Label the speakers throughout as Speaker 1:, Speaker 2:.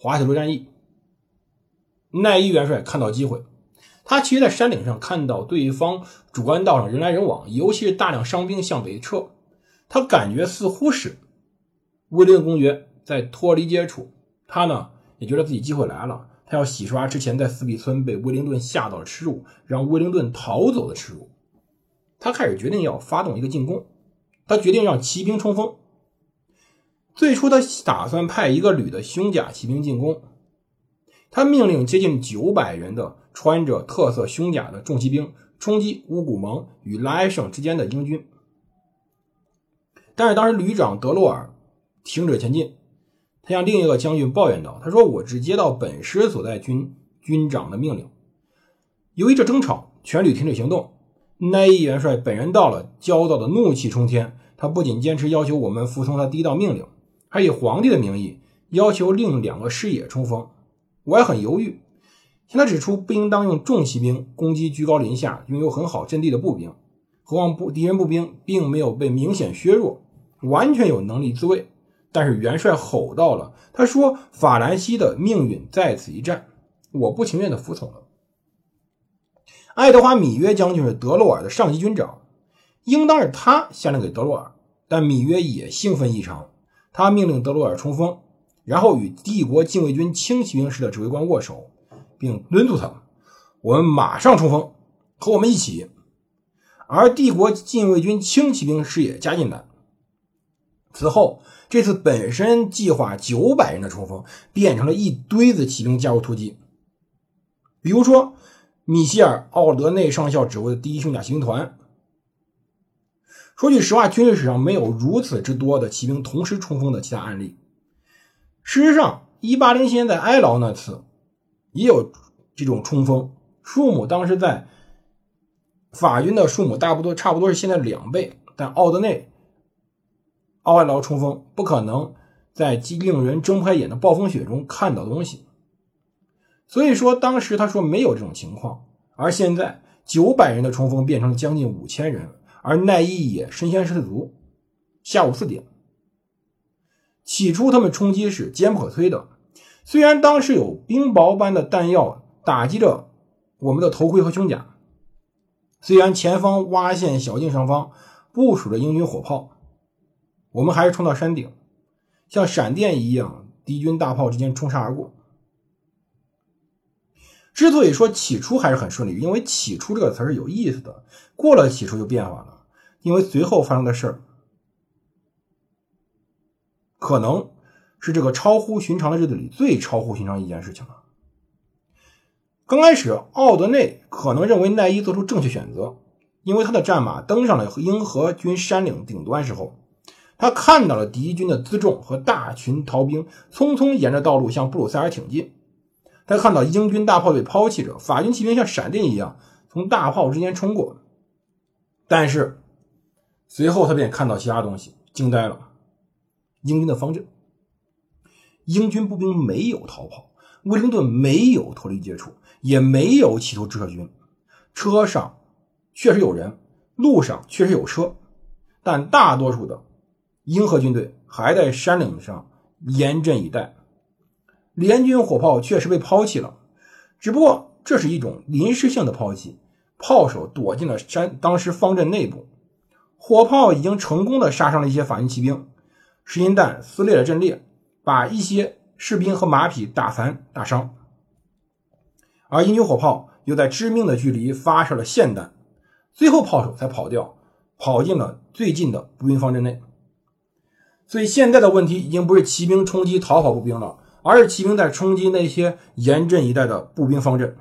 Speaker 1: 滑铁卢战役。奈伊元帅看到机会，他其实在山顶上，看到对方主干道上人来人往，尤其是大量伤兵向北撤。他感觉似乎是威灵顿公爵在脱离接触，他呢也觉得自己机会来了，他要洗刷之前在斯比村被威灵顿吓到的耻辱，让威灵顿逃走的耻辱。他开始决定要发动一个进攻，他决定让骑兵冲锋。最初他打算派一个旅的胸甲骑兵进攻，他命令接近九百人的穿着特色胸甲的重骑兵冲击乌古蒙与拉埃省之间的英军。但是当时旅长德洛尔停止前进，他向另一个将军抱怨道：“他说我只接到本师所在军军长的命令。由于这争吵，全旅停止行动。奈伊元帅本人到了，焦躁的怒气冲天。他不仅坚持要求我们服从他第一道命令，还以皇帝的名义要求另两个师野冲锋。我也很犹豫，向他指出不应当用重骑兵攻击居高临下、拥有很好阵地的步兵，何况步敌人步兵并没有被明显削弱。”完全有能力自卫，但是元帅吼到了，他说：“法兰西的命运在此一战，我不情愿的服从了。”爱德华·米约将军是德洛尔的上级军长，应当是他下令给德洛尔，但米约也兴奋异常，他命令德洛尔冲锋，然后与帝国禁卫军轻骑兵师的指挥官握手，并敦促他：“我们马上冲锋，和我们一起。”而帝国禁卫军轻骑兵师也加进来。此后，这次本身计划九百人的冲锋，变成了一堆子骑兵加入突击。比如说，米歇尔·奥德内上校指挥的第一胸甲骑兵团。说句实话，军事史上没有如此之多的骑兵同时冲锋的其他案例。事实上，1807年在埃劳那次也有这种冲锋，数目当时在法军的数目大不多，差不多是现在两倍，但奥德内。奥埃劳冲锋不可能在令人睁不开眼的暴风雪中看到东西，所以说当时他说没有这种情况，而现在九百人的冲锋变成了将近五千人，而奈伊也身先士卒。下午四点，起初他们冲击是坚不可摧的，虽然当时有冰雹般的弹药打击着我们的头盔和胸甲，虽然前方洼陷小径上方部署着英军火炮。我们还是冲到山顶，像闪电一样，敌军大炮之间冲杀而过。之所以说起初还是很顺利，因为“起初”这个词是有意思的。过了起初就变化了，因为随后发生的事儿，可能是这个超乎寻常的日子里最超乎寻常一件事情了。刚开始，奥德内可能认为奈伊做出正确选择，因为他的战马登上了英荷军山岭顶端时候。他看到了敌军的辎重和大群逃兵匆匆沿着道路向布鲁塞尔挺进。他看到英军大炮被抛弃着，法军骑兵像闪电一样从大炮之间冲过。但是随后他便看到其他东西，惊呆了：英军的方阵。英军步兵没有逃跑，威灵顿没有脱离接触，也没有企图撤军。车上确实有人，路上确实有车，但大多数的。英荷军队还在山岭上严阵以待，联军火炮确实被抛弃了，只不过这是一种临时性的抛弃，炮手躲进了山，当时方阵内部，火炮已经成功的杀伤了一些法军骑兵，实心弹撕裂了阵列，把一些士兵和马匹打残打伤，而英军火炮又在致命的距离发射了霰弹，最后炮手才跑掉，跑进了最近的步兵方阵内。所以现在的问题已经不是骑兵冲击逃跑步兵了，而是骑兵在冲击那些严阵以待的步兵方阵。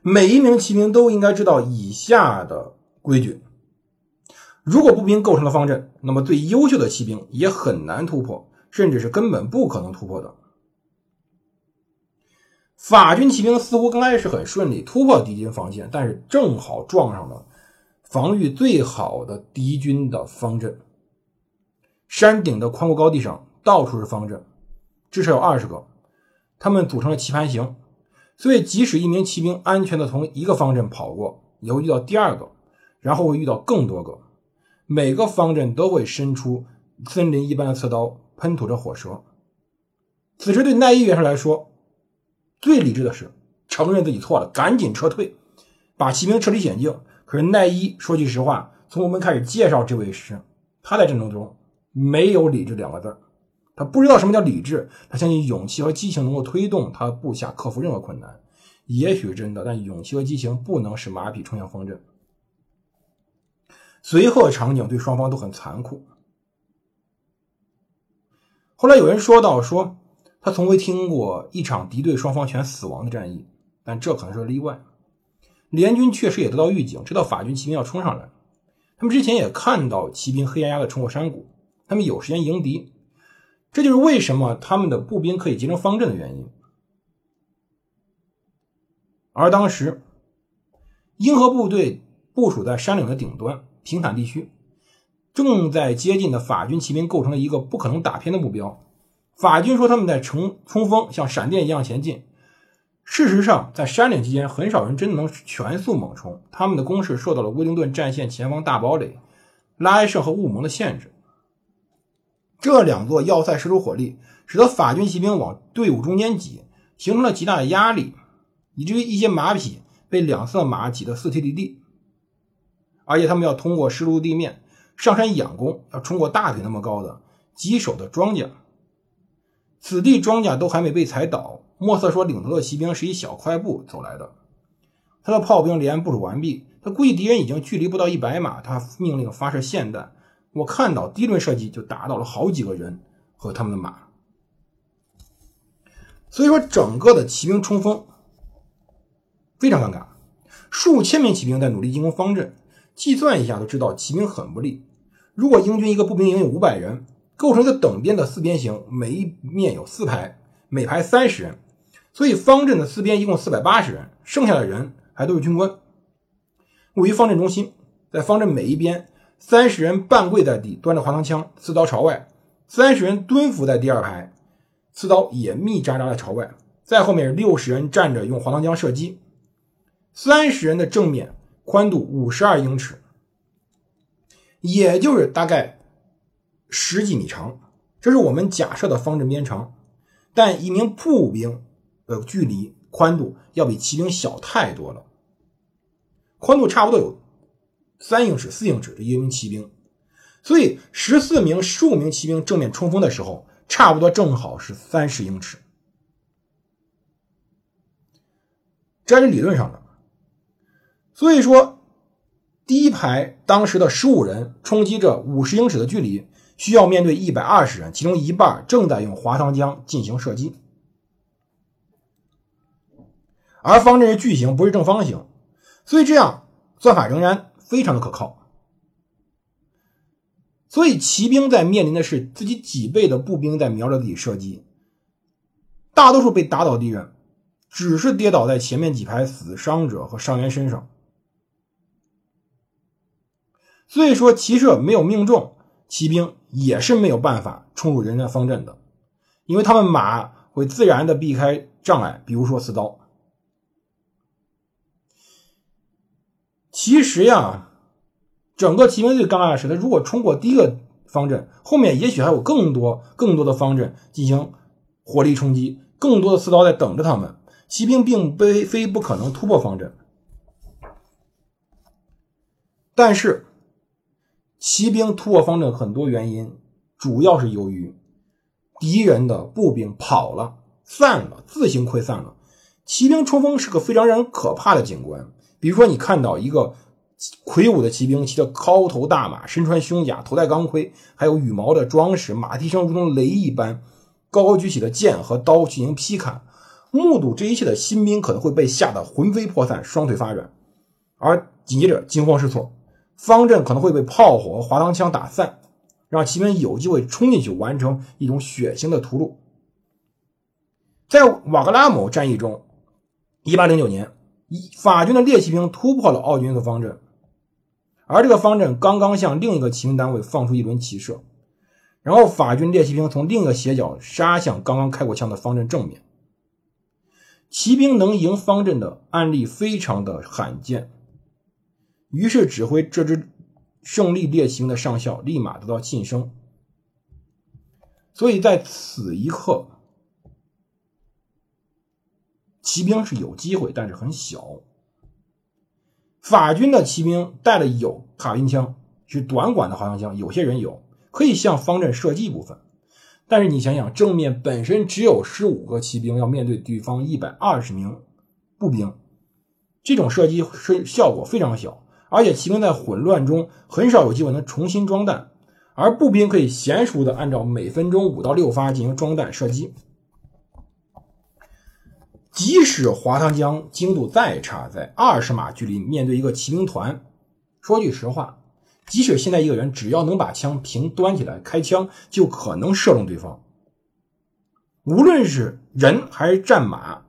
Speaker 1: 每一名骑兵都应该知道以下的规矩：如果步兵构成了方阵，那么最优秀的骑兵也很难突破，甚至是根本不可能突破的。法军骑兵似乎刚开始很顺利，突破敌军防线，但是正好撞上了防御最好的敌军的方阵。山顶的宽阔高地上到处是方阵，至少有二十个，他们组成了棋盘形，所以即使一名骑兵安全的从一个方阵跑过，也会遇到第二个，然后会遇到更多个，每个方阵都会伸出森林一般的刺刀，喷吐着火舌。此时对奈伊元帅来说。最理智的是承认自己错了，赶紧撤退，把骑兵撤离险境。可是奈伊说句实话，从我们开始介绍这位时，他在战争中没有理智两个字他不知道什么叫理智，他相信勇气和激情能够推动他部下克服任何困难。也许真的，但勇气和激情不能使马匹冲向方阵。随后的场景对双方都很残酷。后来有人说到说。他从未听过一场敌对双方全死亡的战役，但这可能是例外。联军确实也得到预警，知道法军骑兵要冲上来。他们之前也看到骑兵黑压压的冲过山谷，他们有时间迎敌。这就是为什么他们的步兵可以结成方阵的原因。而当时，英和部队部署在山岭的顶端平坦地区，正在接近的法军骑兵构成了一个不可能打偏的目标。法军说他们在冲冲锋，像闪电一样前进。事实上，在山岭期间，很少人真的能全速猛冲。他们的攻势受到了威灵顿战线前方大堡垒、拉埃舍和雾蒙的限制。这两座要塞施出火力，使得法军骑兵往队伍中间挤，形成了极大的压力，以至于一些马匹被两侧马挤得四蹄离地。而且他们要通过湿漉地面上山仰攻，要冲过大腿那么高的棘手的庄稼。此地庄稼都还没被踩倒。莫瑟说，领头的骑兵是一小快步走来的。他的炮兵连部署完毕，他估计敌人已经距离不到一百码。他命令发射霰弹。我看到第一轮射击就打倒了好几个人和他们的马。所以说，整个的骑兵冲锋非常尴尬。数千名骑兵在努力进攻方阵，计算一下都知道骑兵很不利。如果英军一个步兵营有五百人。构成一个等边的四边形，每一面有四排，每排三十人，所以方阵的四边一共四百八十人，剩下的人还都是军官。位于方阵中心，在方阵每一边，三十人半跪在地，端着滑膛枪，刺刀朝外；三十人蹲伏在第二排，刺刀也密扎扎的朝外。在后面六十人站着，用滑膛枪射击。三十人的正面宽度五十二英尺，也就是大概。十几米长，这是我们假设的方阵边长，但一名步兵的距离宽度要比骑兵小太多了，宽度差不多有三英尺、四英尺。的一名骑兵，所以十四名、十五名骑兵正面冲锋的时候，差不多正好是三十英尺。这是理论上的，所以说第一排当时的十五人冲击着五十英尺的距离。需要面对一百二十人，其中一半正在用滑膛枪进行射击，而方阵是矩形，不是正方形，所以这样算法仍然非常的可靠。所以骑兵在面临的是自己几倍的步兵在瞄着自己射击，大多数被打倒敌人只是跌倒在前面几排死伤者和伤员身上，所以说骑射没有命中。骑兵也是没有办法冲入人家方阵的，因为他们马会自然的避开障碍，比如说刺刀。其实呀，整个骑兵最尴尬的是，他如果冲过第一个方阵，后面也许还有更多更多的方阵进行火力冲击，更多的刺刀在等着他们。骑兵并非非不可能突破方阵，但是。骑兵突破方阵很多原因，主要是由于敌人的步兵跑了、散了、自行溃散了。骑兵冲锋是个非常让人可怕的景观。比如说，你看到一个魁梧的骑兵骑着高头大马，身穿胸甲，头戴钢盔，还有羽毛的装饰，马蹄声如同雷一般，高高举起的剑和刀进行劈砍。目睹这一切的新兵可能会被吓得魂飞魄散、双腿发软，而紧接着惊慌失措。方阵可能会被炮火和滑膛枪打散，让骑兵有机会冲进去完成一种血腥的屠戮。在瓦格拉姆战役中，1809年，法军的猎骑兵突破了奥军的方阵，而这个方阵刚刚向另一个骑兵单位放出一轮骑射，然后法军猎骑兵从另一个斜角杀向刚刚开过枪的方阵正面。骑兵能赢方阵的案例非常的罕见，于是指挥这支胜利猎骑兵的上校立马得到晋升。所以在此一刻，骑兵是有机会，但是很小。法军的骑兵带了有卡宾枪，是短管的滑翔枪，有些人有可以向方阵射击部分。但是你想想，正面本身只有十五个骑兵，要面对对方一百二十名步兵，这种射击是效果非常小，而且骑兵在混乱中很少有机会能重新装弹，而步兵可以娴熟的按照每分钟五到六发进行装弹射击。即使滑膛枪精度再差，在二十码距离面对一个骑兵团，说句实话。即使现在一个人只要能把枪平端起来开枪，就可能射中对方。无论是人还是战马，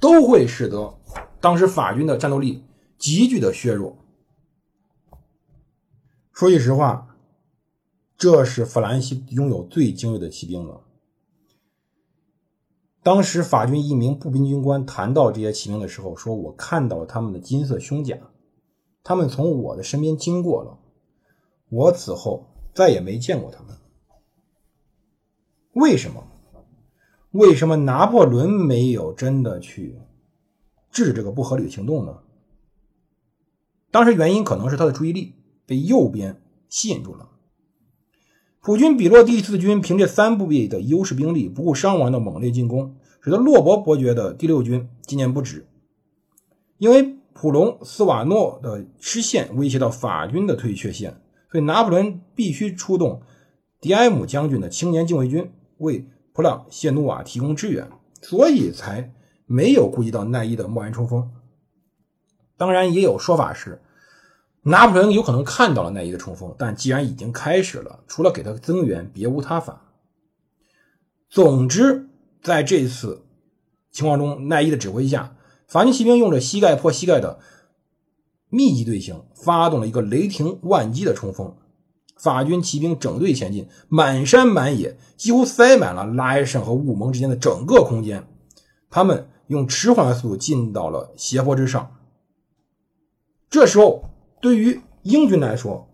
Speaker 1: 都会使得当时法军的战斗力急剧的削弱。说句实话，这是法兰西拥有最精锐的骑兵了。当时法军一名步兵军官谈到这些骑兵的时候，说：“我看到了他们的金色胸甲。”他们从我的身边经过了，我此后再也没见过他们。为什么？为什么拿破仑没有真的去制这个不合理的行动呢？当时原因可能是他的注意力被右边吸引住了。普军比洛第四军凭借三部队的优势兵力，不顾伤亡的猛烈进攻，使得洛伯伯爵的第六军纪念不止，因为。普隆斯瓦诺的失陷威胁到法军的退却线，所以拿破仑必须出动迪埃姆将军的青年禁卫军为普朗谢努瓦提供支援，所以才没有顾及到奈伊的贸然冲锋。当然，也有说法是拿破仑有可能看到了奈伊的冲锋，但既然已经开始了，除了给他增援，别无他法。总之，在这次情况中，奈伊的指挥下。法军骑兵用着膝盖破膝盖的密集队形，发动了一个雷霆万击的冲锋。法军骑兵整队前进，满山满野，几乎塞满了拉埃什和雾蒙之间的整个空间。他们用迟缓的速度进到了斜坡之上。这时候，对于英军来说，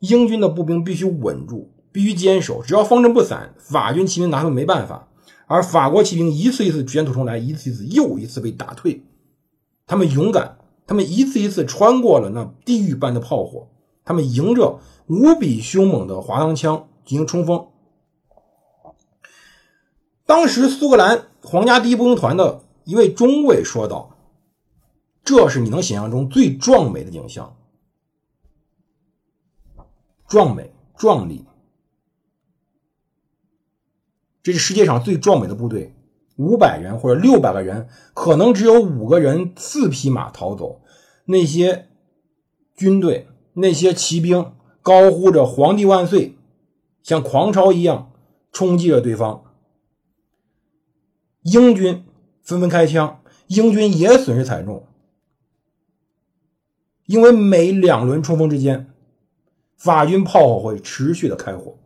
Speaker 1: 英军的步兵必须稳住，必须坚守。只要方阵不散，法军骑兵拿他们没办法。而法国骑兵一次一次卷土重来，一次一次又一次被打退。他们勇敢，他们一次一次穿过了那地狱般的炮火，他们迎着无比凶猛的滑膛枪进行冲锋。当时，苏格兰皇家第一步兵团的一位中尉说道：“这是你能想象中最壮美的景象，壮美、壮丽，这是世界上最壮美的部队。”五百人或者六百个人，可能只有五个人四匹马逃走。那些军队，那些骑兵高呼着“皇帝万岁”，像狂潮一样冲击着对方。英军纷纷开枪，英军也损失惨重，因为每两轮冲锋之间，法军炮火会持续的开火，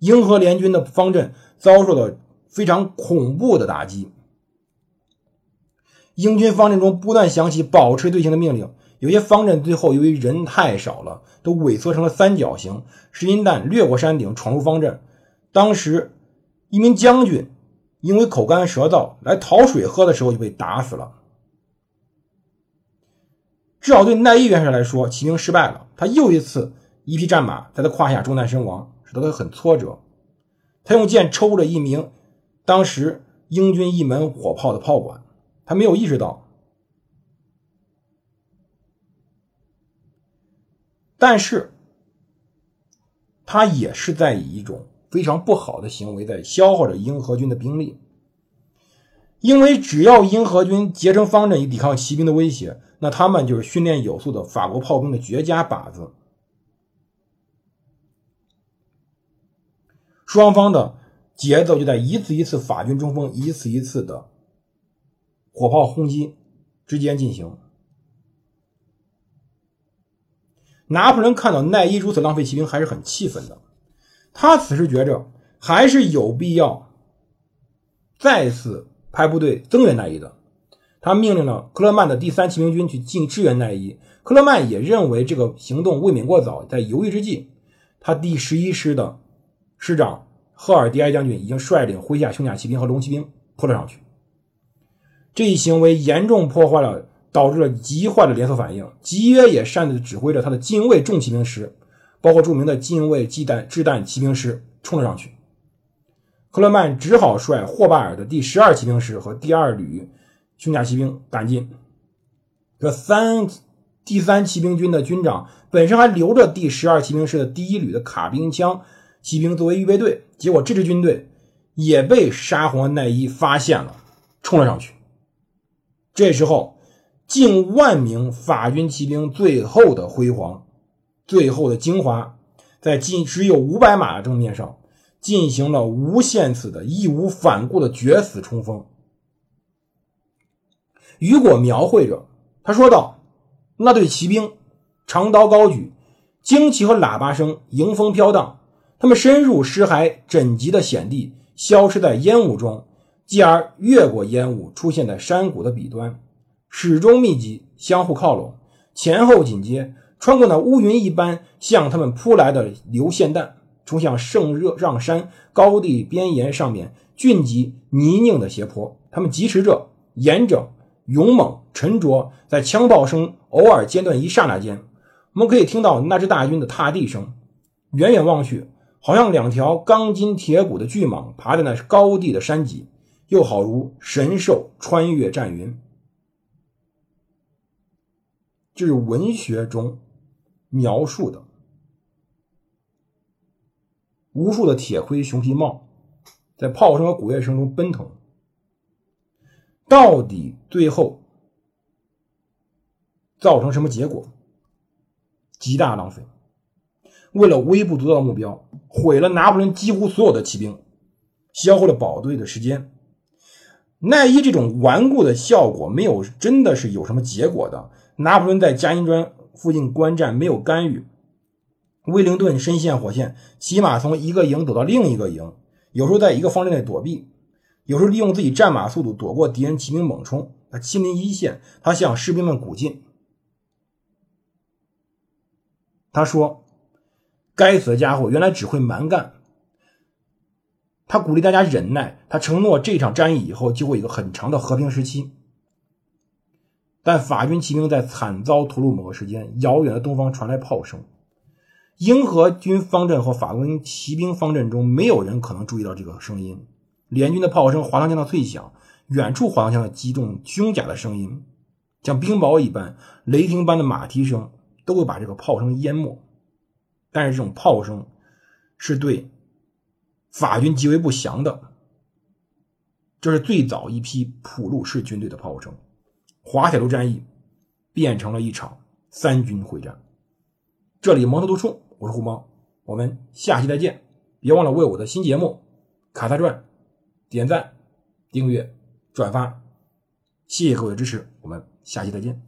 Speaker 1: 英荷联军的方阵遭受到。非常恐怖的打击。英军方阵中不断响起保持队形的命令，有些方阵最后由于人太少了，都萎缩成了三角形。石英弹掠过山顶，闯入方阵。当时，一名将军因为口干舌燥来讨水喝的时候就被打死了。至少对奈伊元帅来说，骑兵失败了。他又一次一匹战马在他胯下中弹身亡，使得他很挫折。他用剑抽了一名。当时英军一门火炮的炮管，他没有意识到，但是他也是在以一种非常不好的行为在消耗着英荷军的兵力，因为只要英荷军结成方阵以抵抗骑兵的威胁，那他们就是训练有素的法国炮兵的绝佳靶子。双方的节奏就在一次一次法军冲锋、一次一次的火炮轰击之间进行。拿破仑看到奈伊如此浪费骑兵，还是很气愤的。他此时觉着还是有必要再次派部队增援奈伊的。他命令了克勒曼的第三骑兵军去进支援奈伊。克勒曼也认为这个行动未免过早，在犹豫之际，他第十一师的师长赫尔迪埃将军已经率领麾下胸甲骑兵和龙骑兵扑了上去。这一行为严重破坏了，导致了极坏的连锁反应。吉约也擅自指挥着他的近卫重骑兵师，包括著名的近卫机弹掷弹骑兵师冲了上去。克勒曼只好率霍巴尔的第十二骑兵师和第二旅。胸甲骑兵赶进，这三第三骑兵军的军长本身还留着第十二骑兵师的第一旅的卡宾枪骑兵作为预备队，结果这支军队也被沙皇奈伊发现了，冲了上去。这时候，近万名法军骑兵最后的辉煌、最后的精华，在近只有五百码的正面上进行了无限次的义无反顾的决死冲锋。雨果描绘着，他说道：“那队骑兵长刀高举，旌旗和喇叭声迎风飘荡。他们深入尸骸枕藉的险地，消失在烟雾中，继而越过烟雾，出现在山谷的彼端，始终密集，相互靠拢，前后紧接，穿过那乌云一般向他们扑来的流线弹，冲向圣热让山高地边沿上面峻急泥泞的斜坡。他们疾驰着，沿着。”勇猛沉着，在枪炮声偶尔间断一刹那间，我们可以听到那支大军的踏地声。远远望去，好像两条钢筋铁骨的巨蟒爬在那高地的山脊，又好如神兽穿越战云。这是文学中描述的无数的铁盔熊皮帽，在炮声和鼓乐声中奔腾。到底最后造成什么结果？极大浪费。为了微不足道的目标，毁了拿破仑几乎所有的骑兵，消耗了宝队的时间。奈伊这种顽固的效果没有真的是有什么结果的。拿破仑在加辛砖附近观战，没有干预。威灵顿深陷火线，骑马从一个营走到另一个营，有时候在一个方阵内躲避。有时候利用自己战马速度躲过敌人骑兵猛冲，他亲临一线，他向士兵们鼓劲。他说：“该死的家伙，原来只会蛮干。”他鼓励大家忍耐，他承诺这场战役以后就会有一个很长的和平时期。但法军骑兵在惨遭屠戮某个时间，遥远的东方传来炮声。英荷军方阵和法国骑兵方阵中，没有人可能注意到这个声音。联军的炮声、滑膛枪的脆响，远处滑膛枪的击中胸甲的声音，像冰雹一般、雷霆般的马蹄声，都会把这个炮声淹没。但是这种炮声是对法军极为不祥的。这是最早一批普鲁士军队的炮声。滑铁卢战役变成了一场三军会战。这里蒙头读书，我是胡猫，我们下期再见。别忘了为我的新节目《卡萨传》。点赞、订阅、转发，谢谢各位的支持，我们下期再见。